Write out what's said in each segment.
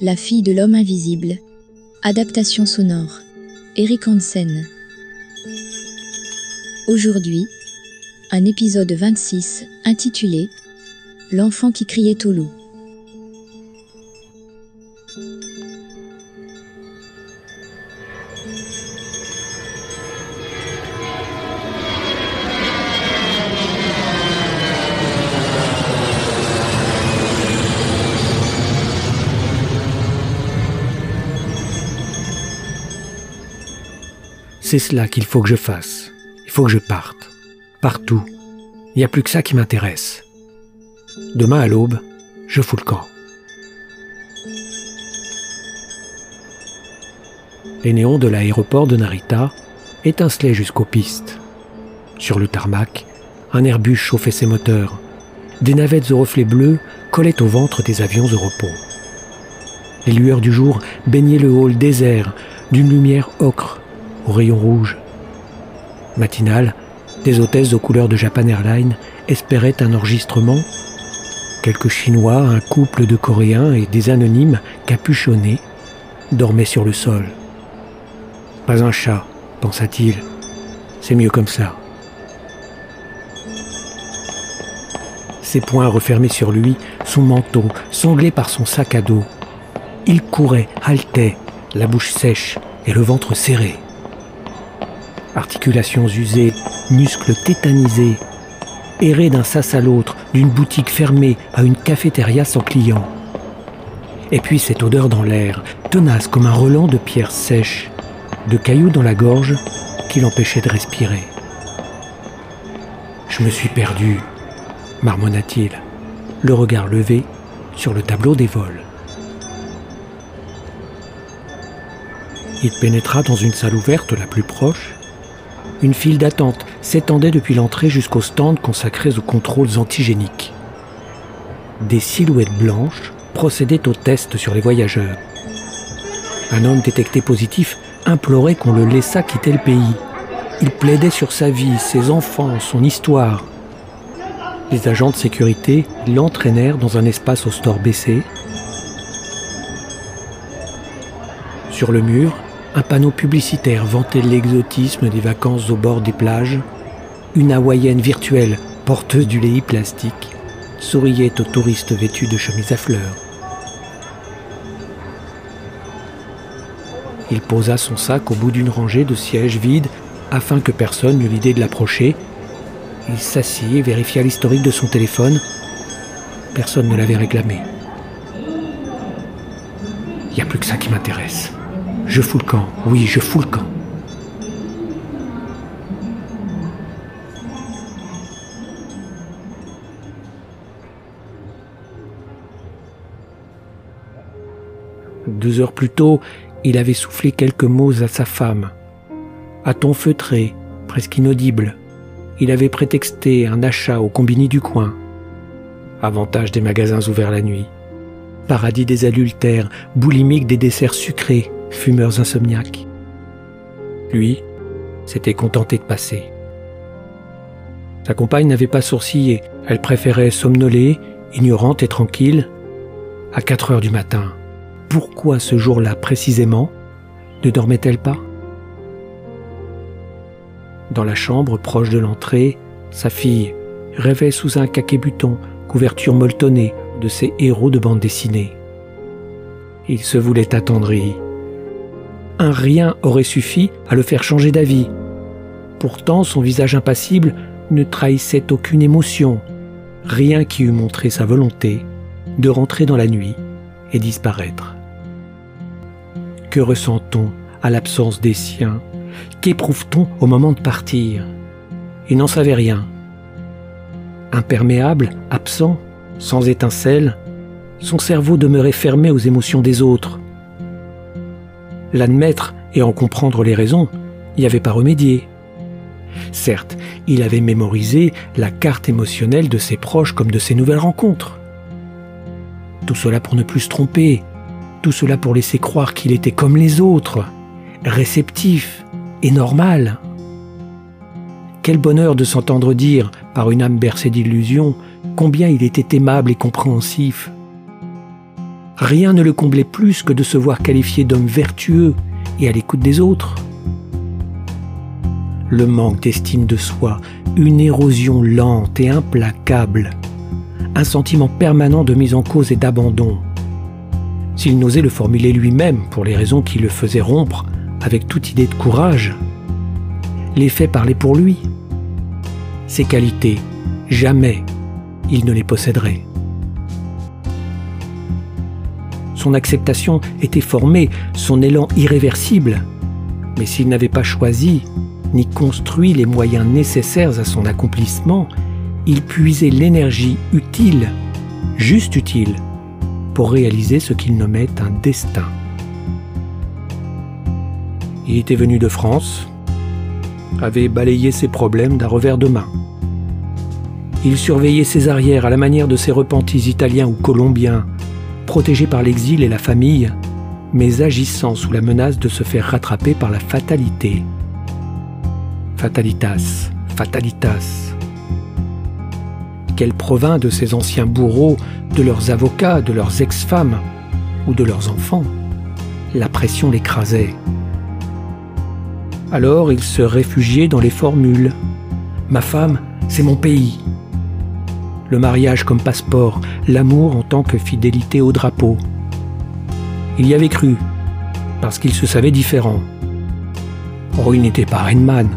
La fille de l'homme invisible. Adaptation sonore. Eric Hansen. Aujourd'hui, un épisode 26 intitulé L'enfant qui criait au loup. C'est cela qu'il faut que je fasse. Il faut que je parte. Partout. Il n'y a plus que ça qui m'intéresse. Demain à l'aube, je fous le camp. Les néons de l'aéroport de Narita étincelaient jusqu'aux pistes. Sur le tarmac, un Airbus chauffait ses moteurs. Des navettes aux reflets bleus collaient au ventre des avions au repos. Les lueurs du jour baignaient le hall désert d'une lumière ocre au rayon rouge. Matinale, des hôtesses aux couleurs de Japan Airlines espéraient un enregistrement. Quelques Chinois, un couple de Coréens et des anonymes capuchonnés dormaient sur le sol. Pas un chat, pensa-t-il. C'est mieux comme ça. Ses poings refermés sur lui, son manteau, sanglé par son sac à dos. Il courait, haletait, la bouche sèche et le ventre serré articulations usées, muscles tétanisés, errer d'un sas à l'autre, d'une boutique fermée à une cafétéria sans clients. Et puis cette odeur dans l'air, tenace comme un relent de pierres sèches, de cailloux dans la gorge qui l'empêchait de respirer. Je me suis perdu, marmonna-t-il, le regard levé sur le tableau des vols. Il pénétra dans une salle ouverte la plus proche une file d'attente s'étendait depuis l'entrée jusqu'aux stands consacrés aux contrôles antigéniques. Des silhouettes blanches procédaient aux tests sur les voyageurs. Un homme détecté positif implorait qu'on le laissât quitter le pays. Il plaidait sur sa vie, ses enfants, son histoire. Les agents de sécurité l'entraînèrent dans un espace au store baissé. Sur le mur, un panneau publicitaire vantait l'exotisme des vacances au bord des plages. Une hawaïenne virtuelle, porteuse du lait plastique, souriait aux touristes vêtus de chemises à fleurs. Il posa son sac au bout d'une rangée de sièges vides afin que personne n'eût l'idée de l'approcher. Il s'assit et vérifia l'historique de son téléphone. Personne ne l'avait réclamé. Il n'y a plus que ça qui m'intéresse. Je fous le camp, oui, je fous le camp. Deux heures plus tôt, il avait soufflé quelques mots à sa femme. À ton feutré, presque inaudible, il avait prétexté un achat au combini du coin. Avantage des magasins ouverts la nuit. Paradis des adultères, boulimiques des desserts sucrés, fumeurs insomniaques. Lui s'était contenté de passer. Sa compagne n'avait pas sourcillé, elle préférait somnoler, ignorante et tranquille, à 4 heures du matin. Pourquoi ce jour-là précisément ne dormait-elle pas? Dans la chambre proche de l'entrée, sa fille rêvait sous un caquet-buton, couverture molletonnée de ses héros de bande dessinée. Il se voulait attendri, un rien aurait suffi à le faire changer d'avis. Pourtant, son visage impassible ne trahissait aucune émotion, rien qui eût montré sa volonté de rentrer dans la nuit et disparaître. Que ressent-on à l'absence des siens? Qu'éprouve-t-on au moment de partir? Il n'en savait rien. Imperméable, absent, sans étincelle, son cerveau demeurait fermé aux émotions des autres, L'admettre et en comprendre les raisons, n'y avait pas remédié. Certes, il avait mémorisé la carte émotionnelle de ses proches comme de ses nouvelles rencontres. Tout cela pour ne plus se tromper, tout cela pour laisser croire qu'il était comme les autres, réceptif et normal. Quel bonheur de s'entendre dire, par une âme bercée d'illusions, combien il était aimable et compréhensif. Rien ne le comblait plus que de se voir qualifié d'homme vertueux et à l'écoute des autres. Le manque d'estime de soi, une érosion lente et implacable, un sentiment permanent de mise en cause et d'abandon. S'il n'osait le formuler lui-même pour les raisons qui le faisaient rompre avec toute idée de courage, les faits parlaient pour lui. Ses qualités, jamais il ne les posséderait. Son acceptation était formée, son élan irréversible. Mais s'il n'avait pas choisi ni construit les moyens nécessaires à son accomplissement, il puisait l'énergie utile, juste utile, pour réaliser ce qu'il nommait un destin. Il était venu de France, avait balayé ses problèmes d'un revers de main. Il surveillait ses arrières à la manière de ses repentis italiens ou colombiens, protégés par l'exil et la famille, mais agissant sous la menace de se faire rattraper par la fatalité. Fatalitas, fatalitas. Qu'elle provint de ces anciens bourreaux, de leurs avocats, de leurs ex-femmes ou de leurs enfants. La pression l'écrasait. Alors il se réfugiait dans les formules. Ma femme, c'est mon pays. Le mariage comme passeport, l'amour en tant que fidélité au drapeau. Il y avait cru, parce qu'il se savait différent. Oh, il n'était pas Rainman.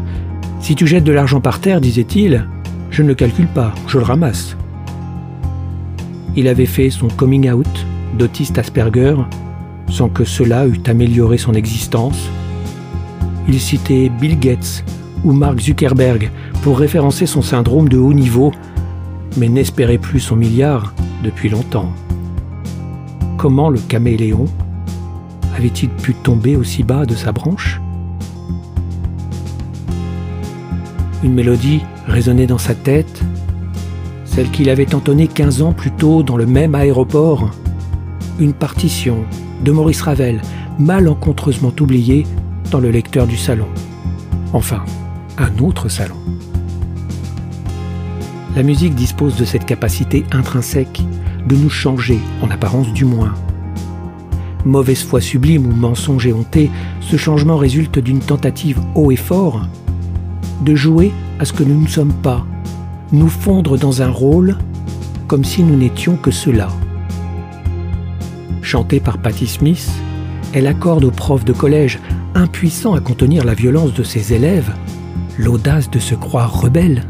Si tu jettes de l'argent par terre, disait-il, je ne le calcule pas, je le ramasse. Il avait fait son coming out d'autiste Asperger sans que cela eût amélioré son existence il citait Bill Gates ou Mark Zuckerberg pour référencer son syndrome de haut niveau, mais n'espérait plus son milliard depuis longtemps. Comment le caméléon avait-il pu tomber aussi bas de sa branche? Une mélodie résonnait dans sa tête, celle qu'il avait entonnée 15 ans plus tôt dans le même aéroport. Une partition de Maurice Ravel, malencontreusement oubliée dans le lecteur du salon. Enfin, un autre salon. La musique dispose de cette capacité intrinsèque de nous changer, en apparence du moins. Mauvaise foi sublime ou mensonge éhonté, ce changement résulte d'une tentative haut et fort de jouer à ce que nous ne sommes pas, nous fondre dans un rôle comme si nous n'étions que cela. Chantée par Patti Smith, elle accorde aux profs de collège impuissant à contenir la violence de ses élèves, l'audace de se croire rebelle.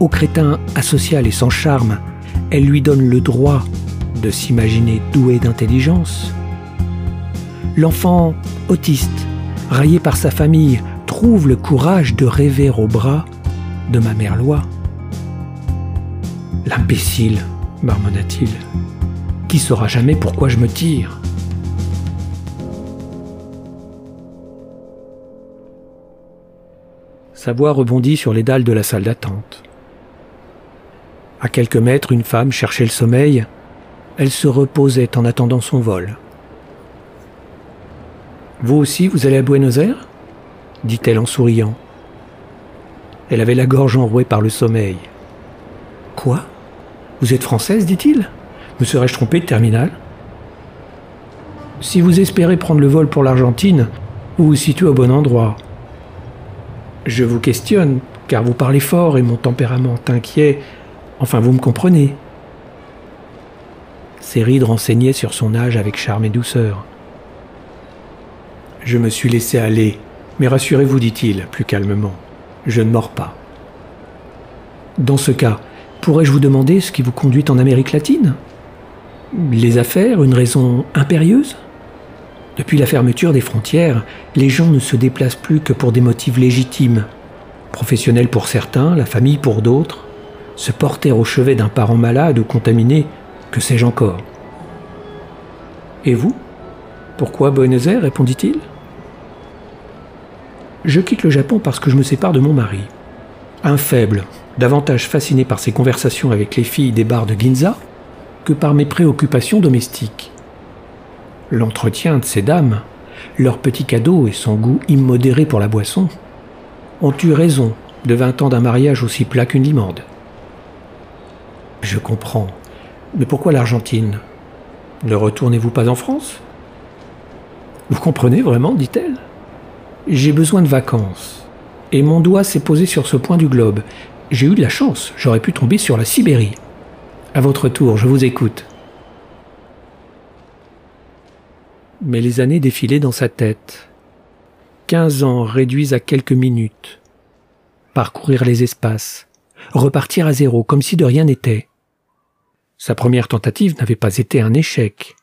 Au crétin asocial et sans charme, elle lui donne le droit de s'imaginer doué d'intelligence. L'enfant autiste, raillé par sa famille, trouve le courage de rêver au bras de ma mère loi. L'imbécile, marmonna-t-il, qui saura jamais pourquoi je me tire Sa voix rebondit sur les dalles de la salle d'attente. À quelques mètres, une femme cherchait le sommeil. Elle se reposait en attendant son vol. Vous aussi, vous allez à Buenos Aires? dit-elle en souriant. Elle avait la gorge enrouée par le sommeil. Quoi? Vous êtes française dit-il? Me serais-je trompé de terminal Si vous espérez prendre le vol pour l'Argentine, vous vous situez au bon endroit. Je vous questionne, car vous parlez fort et mon tempérament inquiet. Enfin, vous me comprenez. Ses rides renseignaient sur son âge avec charme et douceur. Je me suis laissé aller, mais rassurez-vous, dit-il plus calmement, je ne mords pas. Dans ce cas, pourrais-je vous demander ce qui vous conduit en Amérique latine? Les affaires, une raison impérieuse? Depuis la fermeture des frontières, les gens ne se déplacent plus que pour des motifs légitimes. Professionnels pour certains, la famille pour d'autres, se porter au chevet d'un parent malade ou contaminé, que sais-je encore. Et vous? Pourquoi Buenos Aires? répondit-il. Je quitte le Japon parce que je me sépare de mon mari. Un faible, davantage fasciné par ses conversations avec les filles des bars de Ginza que par mes préoccupations domestiques. L'entretien de ces dames, leurs petits cadeaux et son goût immodéré pour la boisson, ont eu raison de vingt ans d'un mariage aussi plat qu'une limande. Je comprends. Mais pourquoi l'Argentine Ne retournez-vous pas en France? Vous comprenez vraiment dit-elle? J'ai besoin de vacances. Et mon doigt s'est posé sur ce point du globe. J'ai eu de la chance, j'aurais pu tomber sur la Sibérie. À votre tour, je vous écoute. Mais les années défilaient dans sa tête. Quinze ans réduits à quelques minutes. Parcourir les espaces. Repartir à zéro, comme si de rien n'était. Sa première tentative n'avait pas été un échec.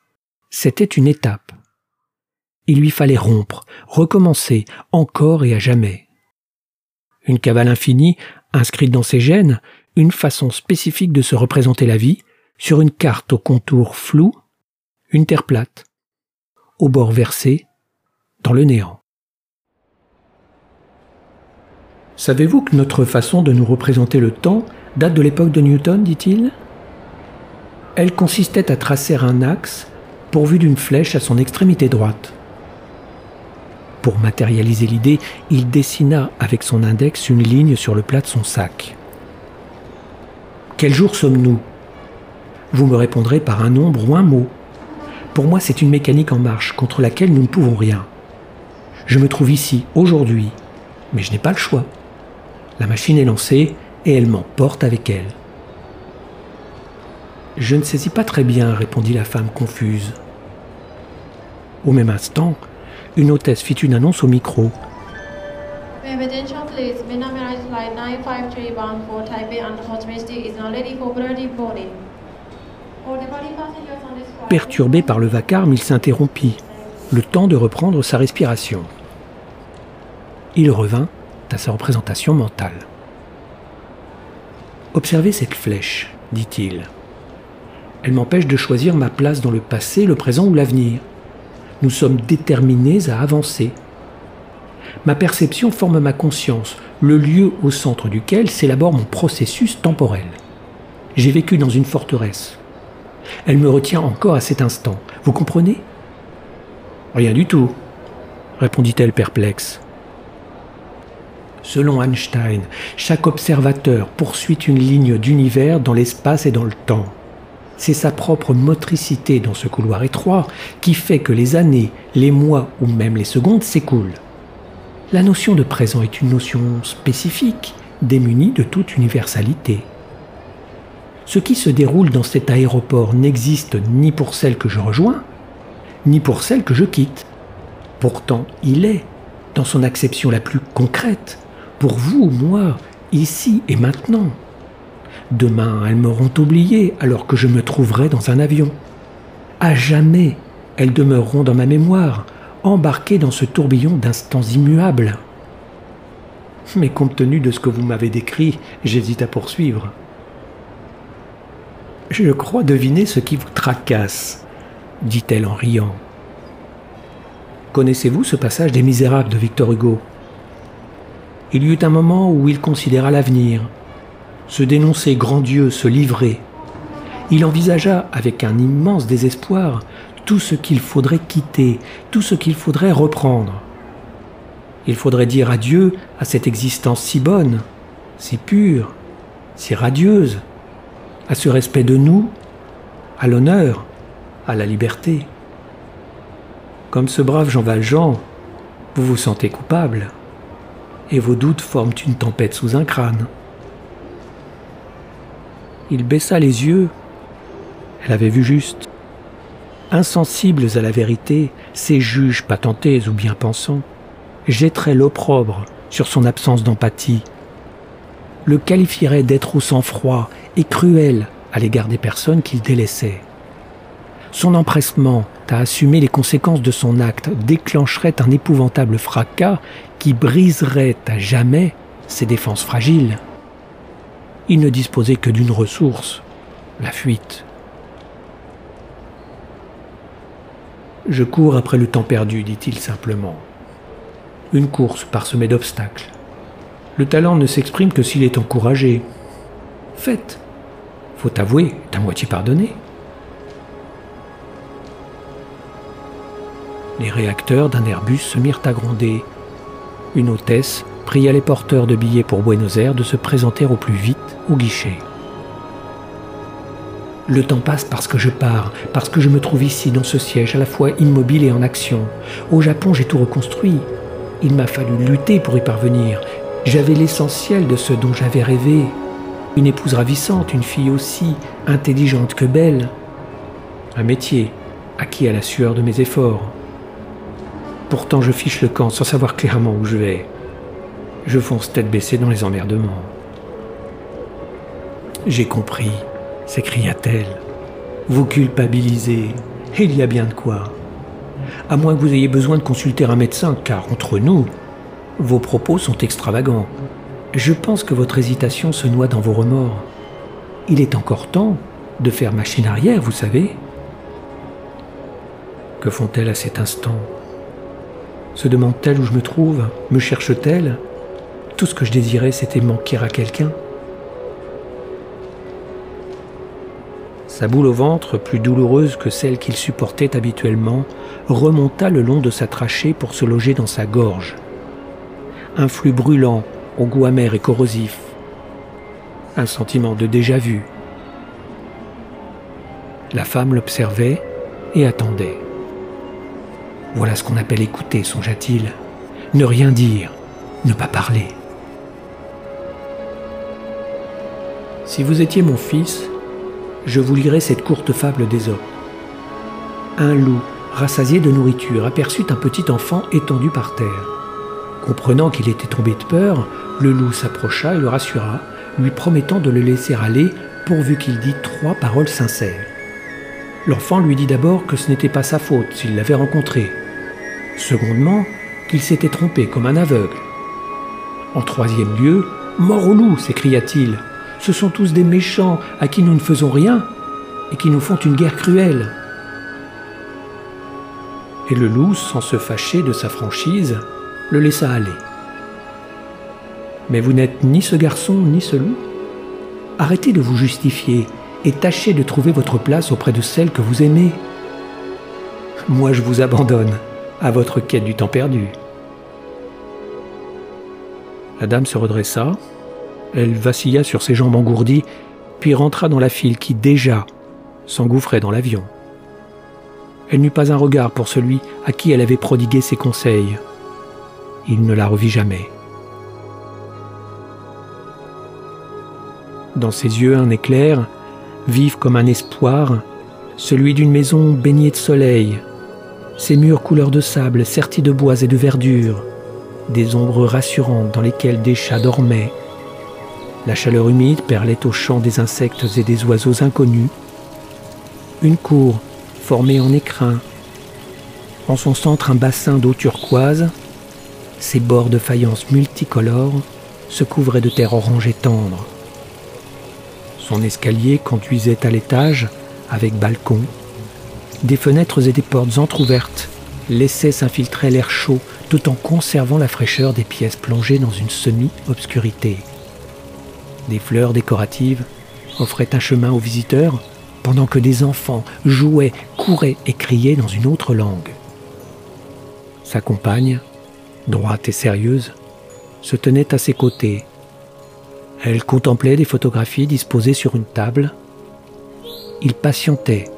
C'était une étape. Il lui fallait rompre, recommencer, encore et à jamais. Une cavale infinie, inscrite dans ses gènes, une façon spécifique de se représenter la vie, sur une carte au contour flou, une terre plate, au bord versé, dans le néant. Savez-vous que notre façon de nous représenter le temps date de l'époque de Newton, dit-il? Elle consistait à tracer un axe pourvu d'une flèche à son extrémité droite. Pour matérialiser l'idée, il dessina avec son index une ligne sur le plat de son sac. Quel jour sommes-nous? Vous me répondrez par un nombre ou un mot. Pour moi, c'est une mécanique en marche contre laquelle nous ne pouvons rien. Je me trouve ici, aujourd'hui, mais je n'ai pas le choix. La machine est lancée et elle m'emporte avec elle. Je ne saisis pas très bien, répondit la femme confuse. Au même instant, une hôtesse fit une annonce au micro. Residential place, Minna Mirage Flight 953 bound for Taipei and Ho Chi Minh City is now ready for bloody boarding. For the body passengers on this flight, Perturbé par le vacarme, il s'interrompit, le temps de reprendre sa respiration. Il revint à sa représentation mentale. Observez cette flèche, dit-il. Elle m'empêche de choisir ma place dans le passé, le présent ou l'avenir. Nous sommes déterminés à avancer. Ma perception forme ma conscience, le lieu au centre duquel s'élabore mon processus temporel. J'ai vécu dans une forteresse. Elle me retient encore à cet instant. Vous comprenez? Rien du tout, répondit-elle perplexe. Selon Einstein, chaque observateur poursuit une ligne d'univers dans l'espace et dans le temps. C'est sa propre motricité dans ce couloir étroit qui fait que les années, les mois ou même les secondes s'écoulent. La notion de présent est une notion spécifique, démunie de toute universalité. Ce qui se déroule dans cet aéroport n'existe ni pour celle que je rejoins, ni pour celle que je quitte. Pourtant, il est, dans son acception la plus concrète, pour vous, moi, ici et maintenant. Demain, elles m'auront oublié alors que je me trouverai dans un avion. À jamais, elles demeureront dans ma mémoire, embarquées dans ce tourbillon d'instants immuables. Mais compte tenu de ce que vous m'avez décrit, j'hésite à poursuivre. Je crois deviner ce qui vous tracasse, dit-elle en riant. Connaissez-vous ce passage des Misérables de Victor Hugo? Il y eut un moment où il considéra l'avenir, se dénoncer grand Dieu, se livrer. Il envisagea avec un immense désespoir tout ce qu'il faudrait quitter, tout ce qu'il faudrait reprendre. Il faudrait dire adieu à cette existence si bonne, si pure, si radieuse, à ce respect de nous, à l'honneur, à la liberté. Comme ce brave Jean Valjean, vous vous sentez coupable, et vos doutes forment une tempête sous un crâne. Il baissa les yeux. Elle avait vu juste. Insensibles à la vérité, ces juges patentés ou bien pensants jetteraient l'opprobre sur son absence d'empathie, le qualifieraient d'être au sang-froid et cruel à l'égard des personnes qu'il délaissait. Son empressement à assumer les conséquences de son acte déclencherait un épouvantable fracas qui briserait à jamais ses défenses fragiles. Il ne disposait que d'une ressource, la fuite. Je cours après le temps perdu, dit-il simplement. Une course parsemée d'obstacles. Le talent ne s'exprime que s'il est encouragé. Faites. Faut avouer, à moitié pardonné. Les réacteurs d'un Airbus se mirent à gronder. Une hôtesse pria les porteurs de billets pour Buenos Aires de se présenter au plus vite guichet. Le temps passe parce que je pars, parce que je me trouve ici dans ce siège à la fois immobile et en action. Au Japon, j'ai tout reconstruit. Il m'a fallu lutter pour y parvenir. J'avais l'essentiel de ce dont j'avais rêvé. Une épouse ravissante, une fille aussi intelligente que belle. Un métier acquis à la sueur de mes efforts. Pourtant, je fiche le camp sans savoir clairement où je vais. Je fonce tête baissée dans les emmerdements. J'ai compris s'écria-t-elle. Vous culpabilisez. Il y a bien de quoi. À moins que vous ayez besoin de consulter un médecin, car entre nous, vos propos sont extravagants. Je pense que votre hésitation se noie dans vos remords. Il est encore temps de faire machine arrière, vous savez. Que font-elles à cet instant? Se demande-t-elle où je me trouve? Me cherche-t-elle? Tout ce que je désirais, c'était manquer à quelqu'un. Sa boule au ventre, plus douloureuse que celle qu'il supportait habituellement, remonta le long de sa trachée pour se loger dans sa gorge. Un flux brûlant, au goût amer et corrosif. Un sentiment de déjà-vu. La femme l'observait et attendait. Voilà ce qu'on appelle écouter, songea-t-il. Ne rien dire, ne pas parler. Si vous étiez mon fils, je vous lirai cette courte fable d'Ésope. Un loup, rassasié de nourriture, aperçut un petit enfant étendu par terre. Comprenant qu'il était tombé de peur, le loup s'approcha et le rassura, lui promettant de le laisser aller pourvu qu'il dît trois paroles sincères. L'enfant lui dit d'abord que ce n'était pas sa faute s'il l'avait rencontré. Secondement, qu'il s'était trompé comme un aveugle. En troisième lieu, mort au loup, s'écria-t-il. Ce sont tous des méchants à qui nous ne faisons rien et qui nous font une guerre cruelle. Et le loup, sans se fâcher de sa franchise, le laissa aller. Mais vous n'êtes ni ce garçon ni ce loup. Arrêtez de vous justifier et tâchez de trouver votre place auprès de celle que vous aimez. Moi, je vous abandonne à votre quête du temps perdu. La dame se redressa, elle vacilla sur ses jambes engourdies, puis rentra dans la file qui déjà s'engouffrait dans l'avion. Elle n'eut pas un regard pour celui à qui elle avait prodigué ses conseils. Il ne la revit jamais. Dans ses yeux un éclair, vif comme un espoir, celui d'une maison baignée de soleil, ses murs couleur de sable sertis de bois et de verdure, des ombres rassurantes dans lesquelles des chats dormaient, la chaleur humide perlait au chant des insectes et des oiseaux inconnus. Une cour formée en écrin. En son centre, un bassin d'eau turquoise. Ses bords de faïence multicolores se couvraient de terre orange et tendre. Son escalier conduisait à l'étage avec balcon. Des fenêtres et des portes entr'ouvertes laissaient s'infiltrer l'air chaud tout en conservant la fraîcheur des pièces plongées dans une semi-obscurité. Des fleurs décoratives offraient un chemin aux visiteurs pendant que des enfants jouaient, couraient et criaient dans une autre langue. Sa compagne, droite et sérieuse, se tenait à ses côtés. Elle contemplait des photographies disposées sur une table. Il patientait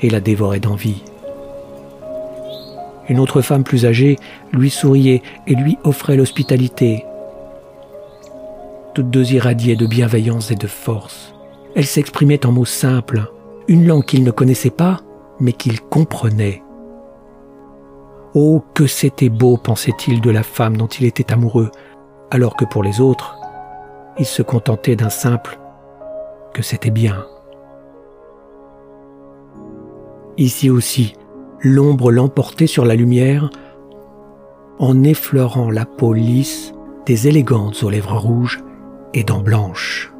et la dévorait d'envie. Une autre femme plus âgée lui souriait et lui offrait l'hospitalité toutes deux irradiaient de bienveillance et de force. Elles s'exprimaient en mots simples, une langue qu'il ne connaissait pas, mais qu'il comprenait. Oh, que c'était beau, pensait-il, de la femme dont il était amoureux, alors que pour les autres, il se contentait d'un simple que c'était bien. Ici aussi, l'ombre l'emportait sur la lumière en effleurant la peau lisse des élégantes aux lèvres rouges et dents blanches.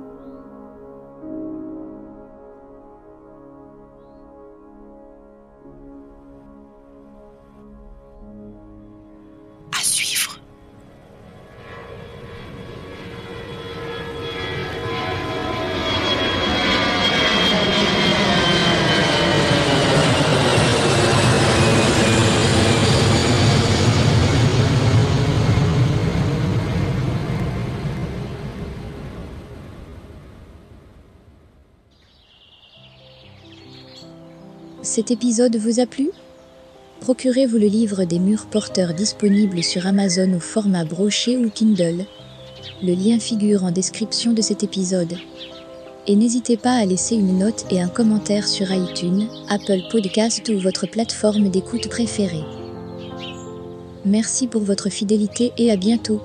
Cet épisode vous a plu? Procurez-vous le livre des murs porteurs disponible sur Amazon au format broché ou Kindle. Le lien figure en description de cet épisode. Et n'hésitez pas à laisser une note et un commentaire sur iTunes, Apple Podcast ou votre plateforme d'écoute préférée. Merci pour votre fidélité et à bientôt.